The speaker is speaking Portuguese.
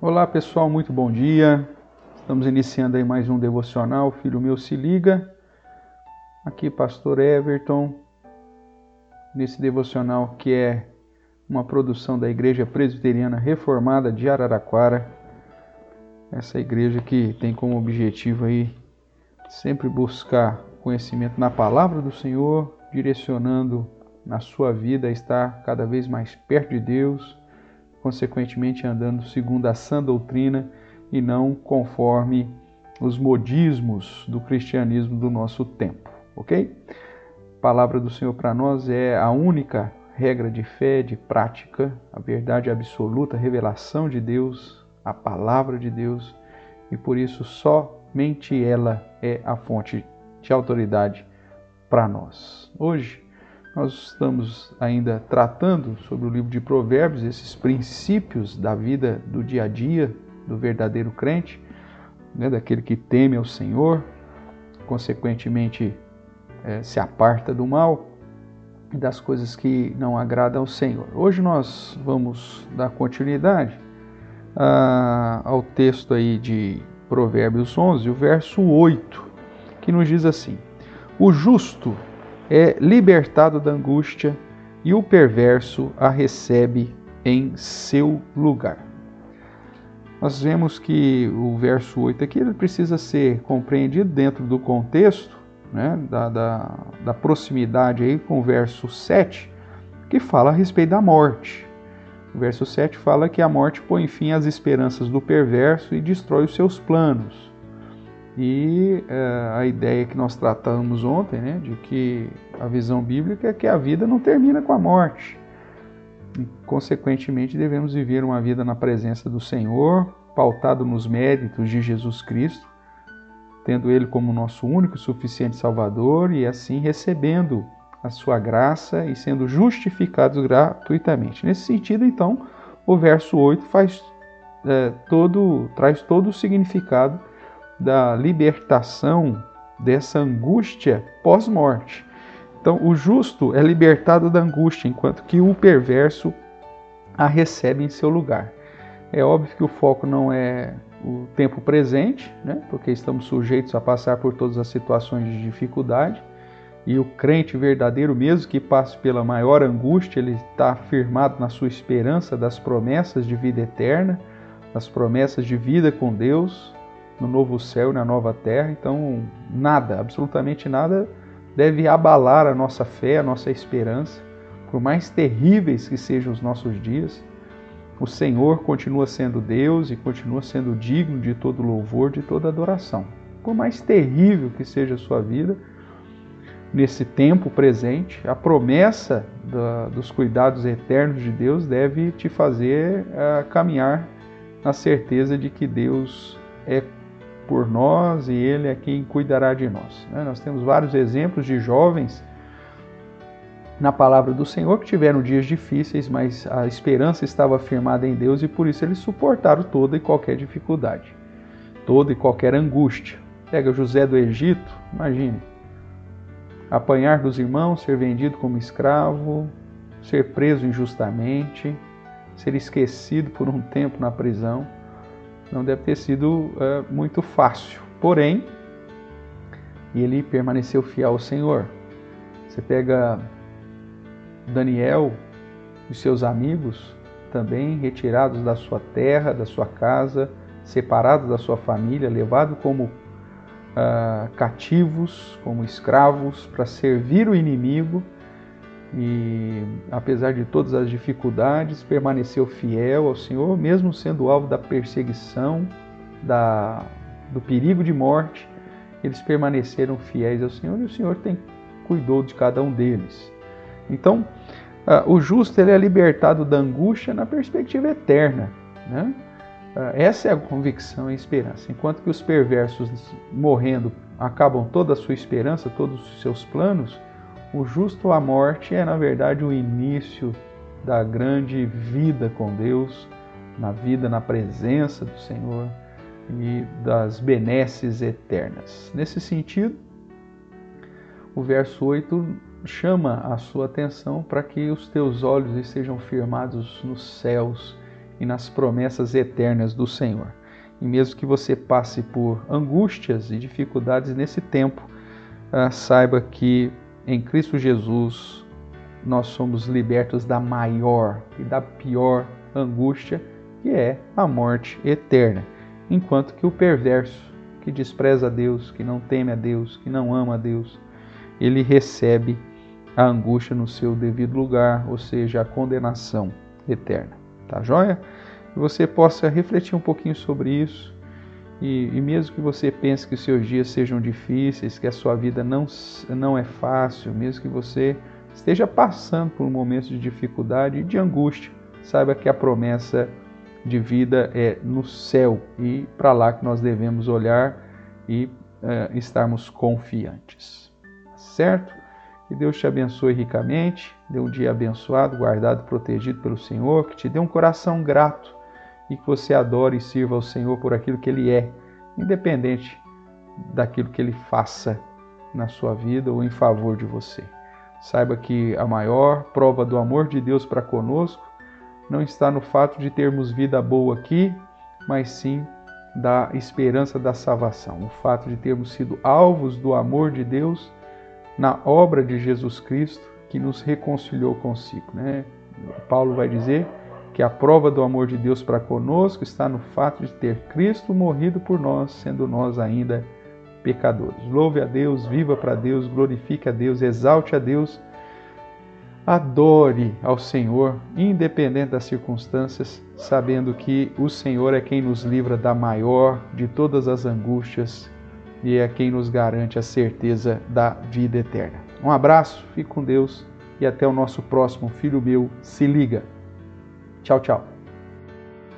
Olá pessoal, muito bom dia. Estamos iniciando aí mais um devocional. Filho meu se liga. Aqui, Pastor Everton, nesse devocional que é uma produção da Igreja Presbiteriana Reformada de Araraquara. Essa igreja que tem como objetivo aí sempre buscar conhecimento na palavra do Senhor, direcionando na sua vida a estar cada vez mais perto de Deus, consequentemente andando segundo a sã doutrina e não conforme os modismos do cristianismo do nosso tempo, ok? A palavra do Senhor para nós é a única regra de fé, de prática, a verdade absoluta, a revelação de Deus, a palavra de Deus, e por isso somente ela é a fonte de autoridade para nós. Hoje nós estamos ainda tratando sobre o livro de Provérbios, esses princípios da vida do dia a dia do verdadeiro crente, né, daquele que teme ao Senhor, consequentemente é, se aparta do mal e das coisas que não agradam ao Senhor. Hoje nós vamos dar continuidade a, ao texto aí de Provérbios 11, o verso 8, que nos diz assim: O justo é libertado da angústia e o perverso a recebe em seu lugar. Nós vemos que o verso 8 aqui ele precisa ser compreendido dentro do contexto né, da, da, da proximidade aí com o verso 7, que fala a respeito da morte. O verso 7 fala que a morte põe fim às esperanças do perverso e destrói os seus planos. E é, a ideia que nós tratamos ontem, né, de que a visão bíblica é que a vida não termina com a morte. E, consequentemente, devemos viver uma vida na presença do Senhor, pautado nos méritos de Jesus Cristo, tendo Ele como nosso único e suficiente Salvador e assim recebendo a sua graça e sendo justificados gratuitamente. Nesse sentido, então, o verso 8 faz, é, todo, traz todo o significado da libertação dessa angústia pós-morte. Então, o justo é libertado da angústia, enquanto que o perverso a recebe em seu lugar. É óbvio que o foco não é o tempo presente, né? porque estamos sujeitos a passar por todas as situações de dificuldade. E o crente verdadeiro, mesmo que passe pela maior angústia, ele está firmado na sua esperança das promessas de vida eterna, das promessas de vida com Deus, no novo céu e na nova terra. Então, nada, absolutamente nada, deve abalar a nossa fé, a nossa esperança, por mais terríveis que sejam os nossos dias o Senhor continua sendo Deus e continua sendo digno de todo louvor, de toda adoração. Por mais terrível que seja a sua vida, nesse tempo presente, a promessa da, dos cuidados eternos de Deus deve te fazer uh, caminhar na certeza de que Deus é por nós e Ele é quem cuidará de nós. Né? Nós temos vários exemplos de jovens na palavra do Senhor que tiveram dias difíceis, mas a esperança estava firmada em Deus e por isso eles suportaram toda e qualquer dificuldade, toda e qualquer angústia. Pega José do Egito, imagine, apanhar dos irmãos, ser vendido como escravo, ser preso injustamente, ser esquecido por um tempo na prisão, não deve ter sido é, muito fácil. Porém, ele permaneceu fiel ao Senhor. Você pega Daniel e seus amigos, também retirados da sua terra, da sua casa, separados da sua família, levados como uh, cativos, como escravos, para servir o inimigo. E apesar de todas as dificuldades, permaneceu fiel ao Senhor, mesmo sendo alvo da perseguição, da, do perigo de morte, eles permaneceram fiéis ao Senhor e o Senhor tem cuidou de cada um deles. Então, uh, o justo ele é libertado da angústia na perspectiva eterna. Né? Uh, essa é a convicção e a esperança. Enquanto que os perversos, morrendo, acabam toda a sua esperança, todos os seus planos, o justo à morte é, na verdade, o início da grande vida com Deus, na vida na presença do Senhor e das benesses eternas. Nesse sentido, o verso 8 chama a sua atenção para que os teus olhos estejam firmados nos céus e nas promessas eternas do Senhor. E mesmo que você passe por angústias e dificuldades nesse tempo, ah, saiba que em Cristo Jesus nós somos libertos da maior e da pior angústia, que é a morte eterna. Enquanto que o perverso, que despreza a Deus, que não teme a Deus, que não ama a Deus, ele recebe a angústia no seu devido lugar, ou seja, a condenação eterna. Tá joia? Que você possa refletir um pouquinho sobre isso e, e, mesmo que você pense que os seus dias sejam difíceis, que a sua vida não, não é fácil, mesmo que você esteja passando por um momento de dificuldade e de angústia, saiba que a promessa de vida é no céu e para lá que nós devemos olhar e é, estarmos confiantes. Certo? Que Deus te abençoe ricamente, dê um dia abençoado, guardado, protegido pelo Senhor, que te dê um coração grato e que você adore e sirva ao Senhor por aquilo que Ele é, independente daquilo que Ele faça na sua vida ou em favor de você. Saiba que a maior prova do amor de Deus para conosco não está no fato de termos vida boa aqui, mas sim da esperança da salvação, o fato de termos sido alvos do amor de Deus na obra de Jesus Cristo que nos reconciliou consigo. Né? Paulo vai dizer que a prova do amor de Deus para conosco está no fato de ter Cristo morrido por nós, sendo nós ainda pecadores. Louve a Deus, viva para Deus, glorifique a Deus, exalte a Deus, adore ao Senhor, independente das circunstâncias, sabendo que o Senhor é quem nos livra da maior de todas as angústias e é quem nos garante a certeza da vida eterna. Um abraço, fique com Deus e até o nosso próximo Filho Meu, se liga. Tchau, tchau.